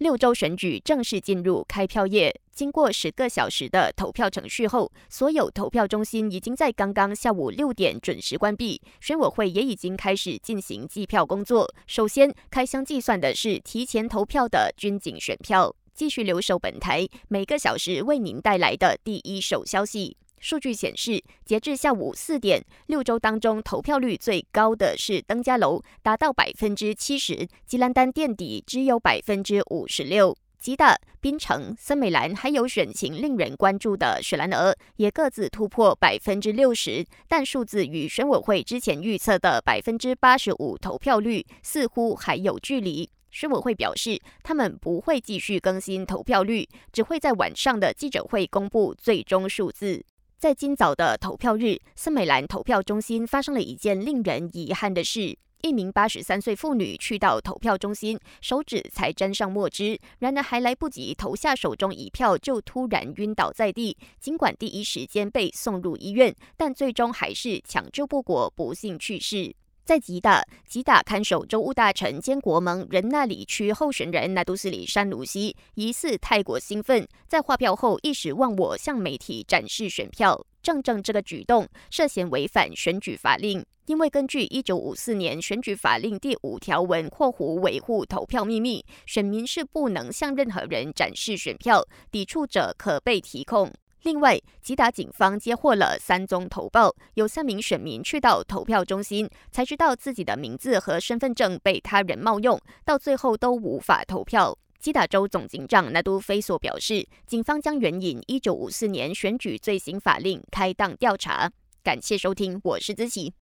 六州选举正式进入开票夜，经过十个小时的投票程序后，所有投票中心已经在刚刚下午六点准时关闭，选委会也已经开始进行计票工作。首先开箱计算的是提前投票的军警选票。继续留守本台，每个小时为您带来的第一手消息。数据显示，截至下午四点，六州当中投票率最高的是登嘉楼，达到百分之七十；吉兰丹垫底，只有百分之五十六。吉大、槟城、森美兰还有选情令人关注的雪兰莪，也各自突破百分之六十，但数字与选委会之前预测的百分之八十五投票率似乎还有距离。选委会表示，他们不会继续更新投票率，只会在晚上的记者会公布最终数字。在今早的投票日，森美兰投票中心发生了一件令人遗憾的事：一名八十三岁妇女去到投票中心，手指才沾上墨汁，然而还来不及投下手中一票，就突然晕倒在地。尽管第一时间被送入医院，但最终还是抢救不果，不幸去世。在吉打，吉打看守州务大臣兼国盟仁纳里区候选人纳杜斯里山鲁西疑似太过兴奋，在划票后一时忘我向媒体展示选票。正正这个举动涉嫌违反选举法令，因为根据一九五四年选举法令第五条文（括弧维护投票秘密），选民是不能向任何人展示选票，抵触者可被提控。另外，吉达警方接获了三宗投报，有三名选民去到投票中心，才知道自己的名字和身份证被他人冒用，到最后都无法投票。吉达州总警长纳都菲索表示，警方将援引一九五四年选举罪行法令开档调查。感谢收听，我是子琪。